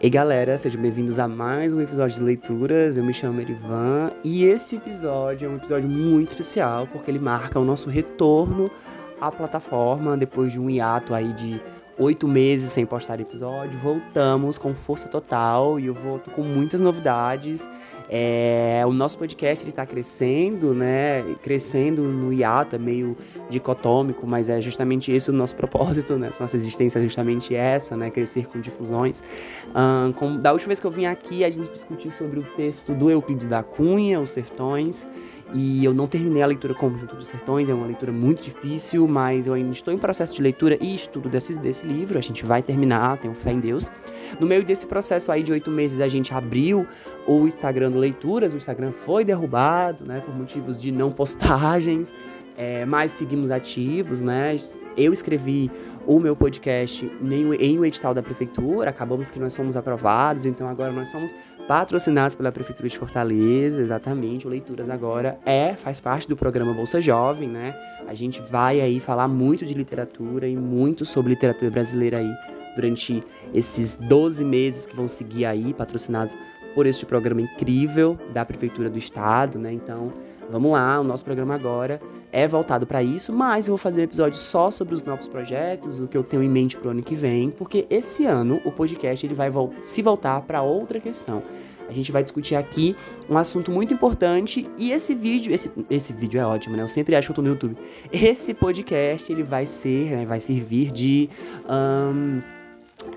Ei galera, sejam bem-vindos a mais um episódio de leituras. Eu me chamo Erivan e esse episódio é um episódio muito especial porque ele marca o nosso retorno à plataforma depois de um hiato aí de oito meses sem postar episódio. Voltamos com força total e eu volto com muitas novidades. É, o nosso podcast ele tá crescendo, né? Crescendo no hiato, é meio dicotômico, mas é justamente esse o nosso propósito, né? Nossa existência é justamente essa, né? Crescer com difusões. Um, com, da última vez que eu vim aqui, a gente discutiu sobre o texto do Euclides da Cunha, Os Sertões. E eu não terminei a leitura Conjunto dos Sertões, é uma leitura muito difícil, mas eu ainda estou em processo de leitura e estudo desse, desse livro. A gente vai terminar, tenho fé em Deus. No meio desse processo aí de oito meses, a gente abriu o Instagram do Leituras, o Instagram foi derrubado, né, por motivos de não postagens. É, mas seguimos ativos, né? Eu escrevi o meu podcast em um edital da prefeitura, acabamos que nós fomos aprovados, então agora nós somos patrocinados pela prefeitura de Fortaleza, exatamente. O Leituras agora é, faz parte do programa Bolsa Jovem, né? A gente vai aí falar muito de literatura e muito sobre literatura brasileira aí durante esses 12 meses que vão seguir aí, patrocinados por este programa incrível da prefeitura do estado, né? Então, Vamos lá, o nosso programa agora é voltado para isso, mas eu vou fazer um episódio só sobre os novos projetos, o que eu tenho em mente pro ano que vem, porque esse ano o podcast ele vai se voltar para outra questão. A gente vai discutir aqui um assunto muito importante e esse vídeo, esse, esse vídeo é ótimo, né? Eu sempre acho que eu tô no YouTube. Esse podcast ele vai ser, né, vai servir de um,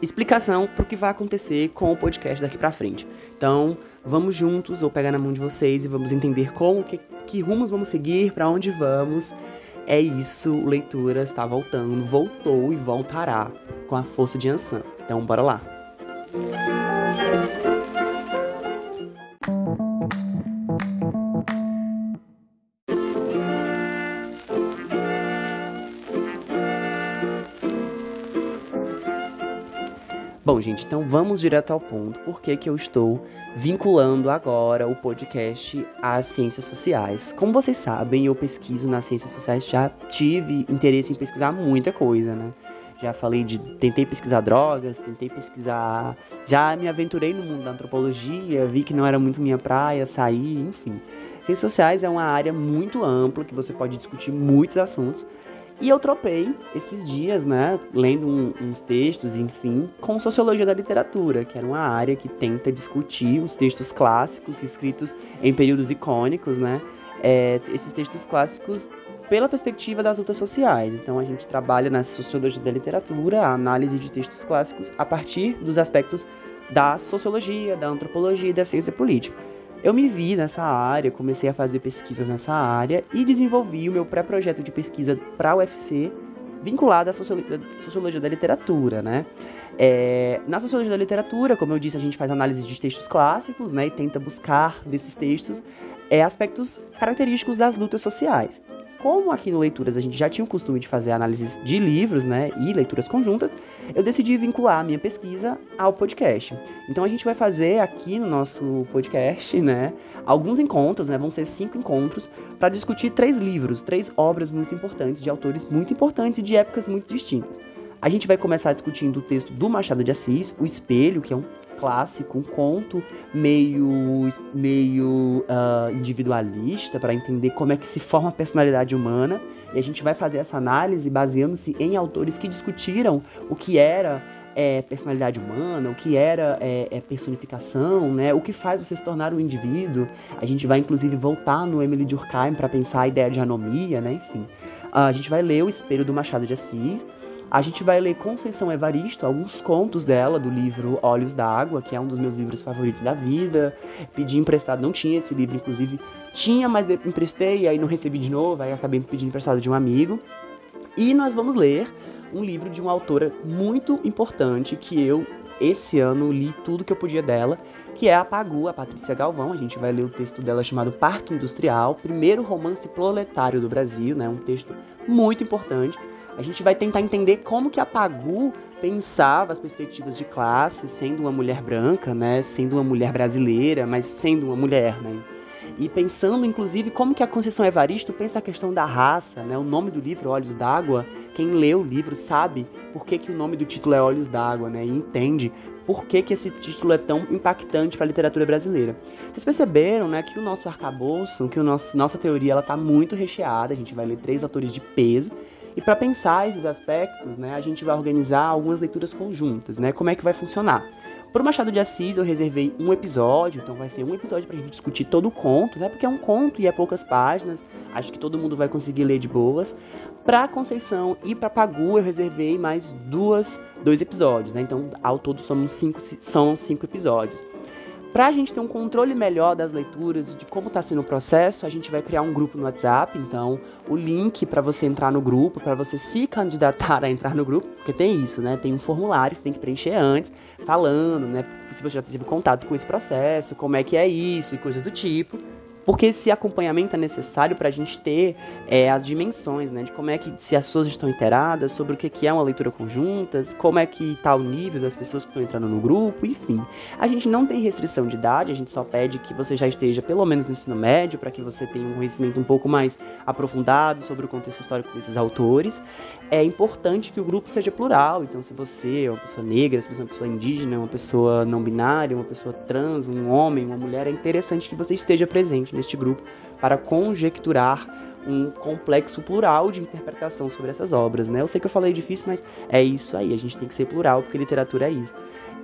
explicação para o que vai acontecer com o podcast daqui para frente. Então, vamos juntos, ou pegar na mão de vocês e vamos entender como, que, que rumos vamos seguir, para onde vamos. É isso, Leitura está voltando, voltou e voltará com a força de Ansan. Então, bora lá. Bom, gente, então vamos direto ao ponto. Por que, que eu estou vinculando agora o podcast às ciências sociais? Como vocês sabem, eu pesquiso nas ciências sociais, já tive interesse em pesquisar muita coisa, né? Já falei de. Tentei pesquisar drogas, tentei pesquisar. Já me aventurei no mundo da antropologia, vi que não era muito minha praia, saí, enfim. Ciências sociais é uma área muito ampla que você pode discutir muitos assuntos. E eu tropei esses dias, né, lendo um, uns textos, enfim, com sociologia da literatura, que era uma área que tenta discutir os textos clássicos escritos em períodos icônicos, né, é, esses textos clássicos pela perspectiva das lutas sociais. Então a gente trabalha na sociologia da literatura, a análise de textos clássicos a partir dos aspectos da sociologia, da antropologia e da ciência política. Eu me vi nessa área, comecei a fazer pesquisas nessa área e desenvolvi o meu pré-projeto de pesquisa para a UFC vinculado à sociologia da literatura, né? É, na sociologia da literatura, como eu disse, a gente faz análise de textos clássicos, né, e tenta buscar desses textos é, aspectos característicos das lutas sociais. Como aqui no Leituras a gente já tinha o costume de fazer análises de livros, né, e leituras conjuntas, eu decidi vincular a minha pesquisa ao podcast. Então a gente vai fazer aqui no nosso podcast, né, alguns encontros, né, vão ser cinco encontros para discutir três livros, três obras muito importantes de autores muito importantes e de épocas muito distintas. A gente vai começar discutindo o texto do Machado de Assis, O Espelho, que é um clássico, um conto meio, meio uh, individualista para entender como é que se forma a personalidade humana. E a gente vai fazer essa análise baseando-se em autores que discutiram o que era é, personalidade humana, o que era é, é, personificação, né? O que faz você se tornar um indivíduo. A gente vai inclusive voltar no Emily Durkheim para pensar a ideia de anomia, né? Enfim, uh, a gente vai ler o Espelho do Machado de Assis a gente vai ler Conceição Evaristo, alguns contos dela do livro Olhos d'Água, que é um dos meus livros favoritos da vida. Pedi emprestado, não tinha esse livro, inclusive tinha, mas emprestei, aí não recebi de novo, aí acabei pedindo emprestado de um amigo. E nós vamos ler um livro de uma autora muito importante que eu esse ano li tudo que eu podia dela, que é a Pagu, a Patrícia Galvão. A gente vai ler o texto dela chamado Parque Industrial, primeiro romance proletário do Brasil, né? Um texto muito importante. A gente vai tentar entender como que a Pagu pensava as perspectivas de classe, sendo uma mulher branca, né, sendo uma mulher brasileira, mas sendo uma mulher, né? E pensando, inclusive, como que a Conceição Evaristo pensa a questão da raça, né? O nome do livro, Olhos d'Água, quem lê o livro sabe por que, que o nome do título é Olhos d'Água, né? E entende por que, que esse título é tão impactante para a literatura brasileira. Vocês perceberam, né, que o nosso arcabouço, que o nosso, nossa teoria ela tá muito recheada, a gente vai ler três autores de peso, e para pensar esses aspectos, né, a gente vai organizar algumas leituras conjuntas, né? Como é que vai funcionar? Pro Machado de Assis eu reservei um episódio, então vai ser um episódio pra gente discutir todo o conto, né? Porque é um conto e é poucas páginas, acho que todo mundo vai conseguir ler de boas. Pra Conceição e pra Pagu eu reservei mais duas, dois episódios, né? Então ao todo somos cinco, são cinco episódios. Para a gente ter um controle melhor das leituras e de como está sendo o processo, a gente vai criar um grupo no WhatsApp. Então, o link para você entrar no grupo, para você se candidatar a entrar no grupo, porque tem isso, né? Tem um formulário que você tem que preencher antes, falando, né? Se você já teve contato com esse processo, como é que é isso e coisas do tipo. Porque esse acompanhamento é necessário para a gente ter é, as dimensões, né? De como é que, se as pessoas estão inteiradas sobre o que é uma leitura conjunta, como é que está o nível das pessoas que estão entrando no grupo, enfim. A gente não tem restrição de idade, a gente só pede que você já esteja pelo menos no ensino médio, para que você tenha um conhecimento um pouco mais aprofundado sobre o contexto histórico desses autores. É importante que o grupo seja plural, então se você é uma pessoa negra, se você é uma pessoa indígena, uma pessoa não binária, uma pessoa trans, um homem, uma mulher, é interessante que você esteja presente neste grupo para conjecturar um complexo plural de interpretação sobre essas obras, né? Eu sei que eu falei difícil, mas é isso aí, a gente tem que ser plural, porque literatura é isso.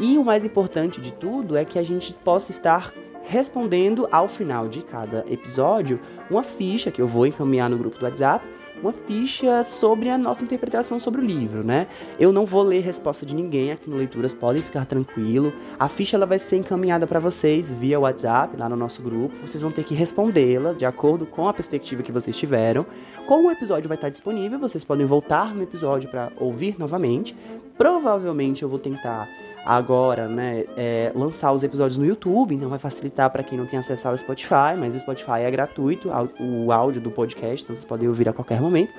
E o mais importante de tudo é que a gente possa estar respondendo ao final de cada episódio uma ficha que eu vou encaminhar no grupo do WhatsApp uma ficha sobre a nossa interpretação sobre o livro, né? Eu não vou ler resposta de ninguém aqui no Leituras, podem ficar tranquilo. A ficha ela vai ser encaminhada para vocês via WhatsApp, lá no nosso grupo. Vocês vão ter que respondê-la de acordo com a perspectiva que vocês tiveram. Como o episódio vai estar disponível, vocês podem voltar no episódio para ouvir novamente. Provavelmente eu vou tentar agora, né, é, lançar os episódios no YouTube, então vai facilitar para quem não tem acesso ao Spotify, mas o Spotify é gratuito, o áudio do podcast, então vocês podem ouvir a qualquer momento.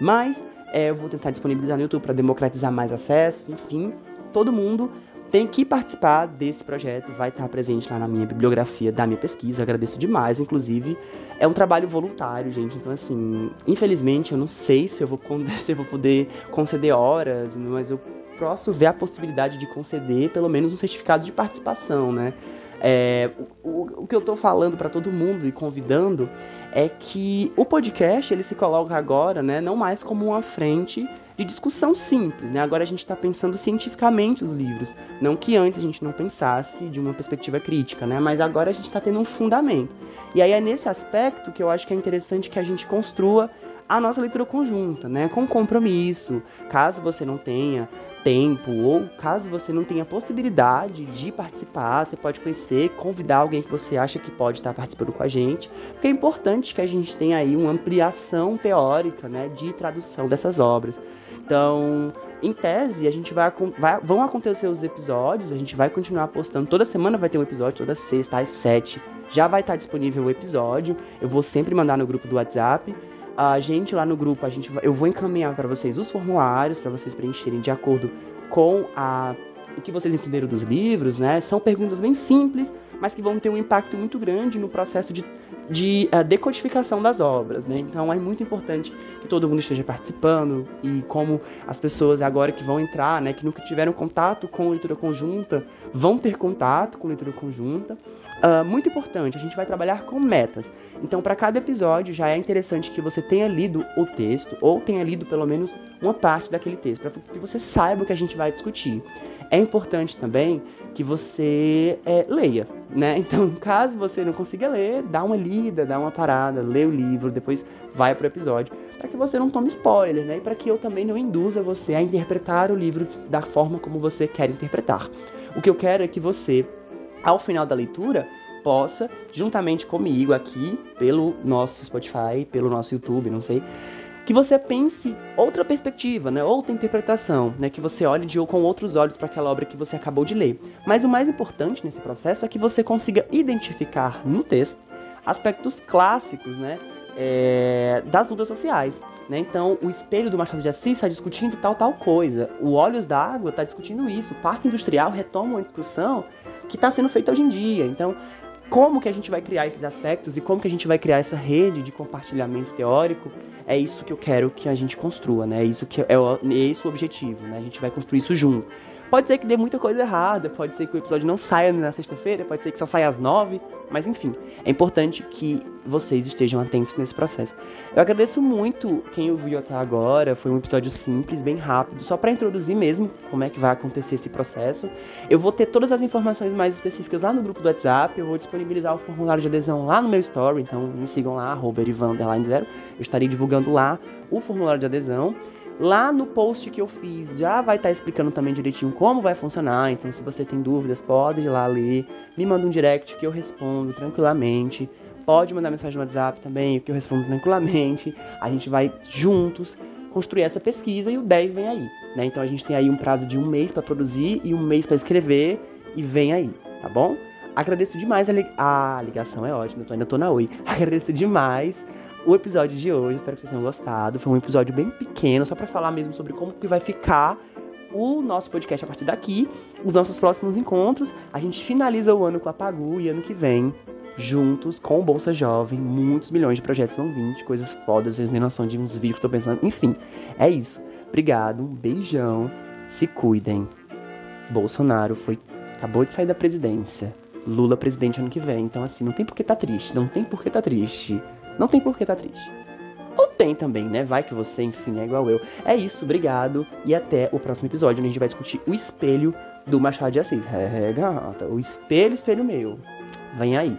Mas é, eu vou tentar disponibilizar no YouTube para democratizar mais acesso, enfim, todo mundo tem que participar desse projeto, vai estar presente lá na minha bibliografia da minha pesquisa, agradeço demais, inclusive. É um trabalho voluntário, gente, então assim, infelizmente eu não sei se eu vou, se eu vou poder conceder horas, mas eu posso ver a possibilidade de conceder pelo menos um certificado de participação, né? É, o, o, que eu tô falando para todo mundo e convidando é que o podcast ele se coloca agora, né, não mais como uma frente de discussão simples, né? Agora a gente está pensando cientificamente os livros, não que antes a gente não pensasse de uma perspectiva crítica, né? Mas agora a gente está tendo um fundamento. E aí é nesse aspecto que eu acho que é interessante que a gente construa a nossa leitura conjunta, né? Com compromisso. Caso você não tenha tempo ou caso você não tenha possibilidade de participar, você pode conhecer, convidar alguém que você acha que pode estar participando com a gente, porque é importante que a gente tenha aí uma ampliação teórica, né, de tradução dessas obras. Então, em tese, a gente vai, vai, vão acontecer os episódios, a gente vai continuar postando. Toda semana vai ter um episódio, toda sexta às sete já vai estar disponível o episódio. Eu vou sempre mandar no grupo do WhatsApp a gente lá no grupo, a gente eu vou encaminhar para vocês os formulários para vocês preencherem de acordo com a o que vocês entenderam dos livros, né? São perguntas bem simples, mas que vão ter um impacto muito grande no processo de, de uh, decodificação das obras, né? Então é muito importante que todo mundo esteja participando e como as pessoas agora que vão entrar, né, que nunca tiveram contato com leitura conjunta, vão ter contato com leitura conjunta. Uh, muito importante, a gente vai trabalhar com metas. Então, para cada episódio, já é interessante que você tenha lido o texto, ou tenha lido pelo menos uma parte daquele texto, para que você saiba o que a gente vai discutir. É importante também que você é, leia, né? Então, caso você não consiga ler, dá uma lida, dá uma parada, lê o livro, depois vai pro episódio, para que você não tome spoiler, né? E para que eu também não induza você a interpretar o livro da forma como você quer interpretar. O que eu quero é que você ao final da leitura, possa, juntamente comigo aqui, pelo nosso Spotify, pelo nosso YouTube, não sei, que você pense outra perspectiva, né? outra interpretação, né? que você olhe de, com outros olhos para aquela obra que você acabou de ler. Mas o mais importante nesse processo é que você consiga identificar no texto aspectos clássicos né? É, das lutas sociais. Né? Então, o espelho do Machado de Assis está discutindo tal, tal coisa. O Olhos da Água está discutindo isso. O Parque Industrial retoma uma discussão que está sendo feito hoje em dia. Então, como que a gente vai criar esses aspectos e como que a gente vai criar essa rede de compartilhamento teórico, é isso que eu quero que a gente construa, né? É isso que é, o, é esse o objetivo, né? A gente vai construir isso junto. Pode ser que dê muita coisa errada, pode ser que o episódio não saia na sexta-feira, pode ser que só saia às nove, mas enfim, é importante que vocês estejam atentos nesse processo. Eu agradeço muito quem ouviu até agora, foi um episódio simples, bem rápido, só para introduzir mesmo como é que vai acontecer esse processo. Eu vou ter todas as informações mais específicas lá no grupo do WhatsApp, eu vou disponibilizar o formulário de adesão lá no meu story, então me sigam lá, arroba zero. Eu estarei divulgando lá o formulário de adesão. Lá no post que eu fiz já vai estar tá explicando também direitinho como vai funcionar. Então, se você tem dúvidas, pode ir lá ler. Me manda um direct que eu respondo tranquilamente. Pode mandar mensagem no WhatsApp também, que eu respondo tranquilamente. A gente vai juntos construir essa pesquisa e o 10 vem aí. Né? Então a gente tem aí um prazo de um mês para produzir e um mês para escrever e vem aí, tá bom? Agradeço demais a, li a ligação, é ótimo, eu ainda tô na Oi. Agradeço demais o episódio de hoje. Espero que vocês tenham gostado. Foi um episódio bem pequeno, só para falar mesmo sobre como que vai ficar o nosso podcast a partir daqui, os nossos próximos encontros. A gente finaliza o ano com a Pagu e ano que vem, juntos com Bolsa Jovem, muitos milhões de projetos vão vir, de coisas fodas, vocês têm noção de uns vídeos que eu tô pensando. Enfim, é isso. Obrigado, um beijão, se cuidem. Bolsonaro foi acabou de sair da presidência. Lula presidente ano que vem. Então, assim, não tem por que tá triste. Não tem por que tá triste. Não tem por que tá triste. Ou tem também, né? Vai que você, enfim, é igual eu. É isso, obrigado. E até o próximo episódio, onde a gente vai discutir o espelho do Machado de Assis. É, gata. O espelho, espelho meu. Vem aí.